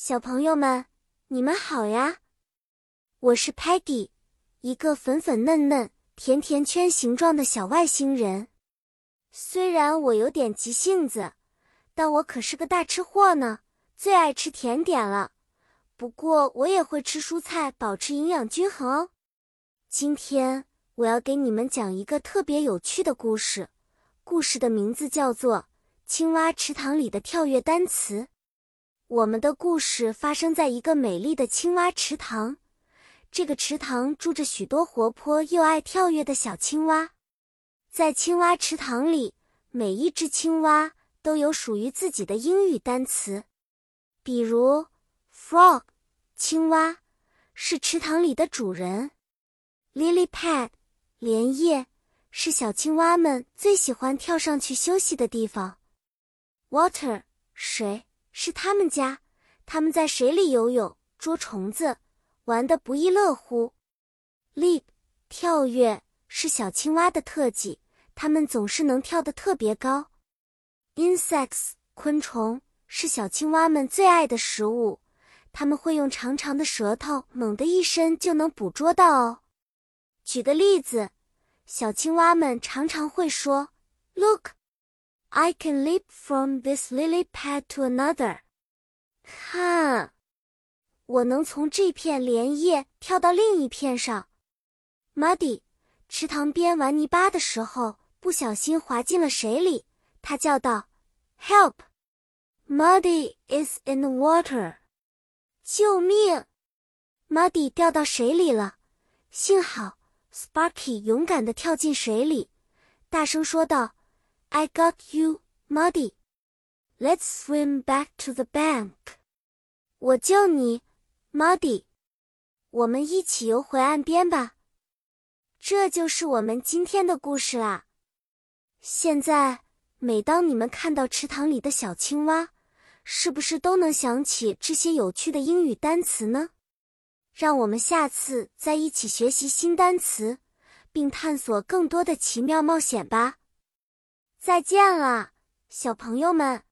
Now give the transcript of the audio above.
小朋友们，你们好呀！我是 Peggy，一个粉粉嫩嫩、甜甜圈形状的小外星人。虽然我有点急性子，但我可是个大吃货呢，最爱吃甜点了。不过我也会吃蔬菜，保持营养均衡哦。今天我要给你们讲一个特别有趣的故事，故事的名字叫做《青蛙池塘里的跳跃单词》。我们的故事发生在一个美丽的青蛙池塘，这个池塘住着许多活泼又爱跳跃的小青蛙。在青蛙池塘里，每一只青蛙都有属于自己的英语单词，比如 frog，青蛙是池塘里的主人；lily pad，莲叶是小青蛙们最喜欢跳上去休息的地方；water，水。是他们家，他们在水里游泳、捉虫子，玩得不亦乐乎。Leap，跳跃是小青蛙的特技，它们总是能跳得特别高。Insects，昆虫是小青蛙们最爱的食物，它们会用长长的舌头猛地一伸就能捕捉到哦。举个例子，小青蛙们常常会说：“Look。” I can leap from this lily pad to another。看，我能从这片莲叶跳到另一片上。Muddy，池塘边玩泥巴的时候不小心滑进了水里，他叫道：“Help！Muddy is in the water。”救命！Muddy 掉到水里了。幸好 Sparky 勇敢地跳进水里，大声说道。I got you, Muddy. Let's swim back to the bank. 我救你，Muddy。我们一起游回岸边吧。这就是我们今天的故事啦。现在，每当你们看到池塘里的小青蛙，是不是都能想起这些有趣的英语单词呢？让我们下次再一起学习新单词，并探索更多的奇妙冒险吧。再见了，小朋友们。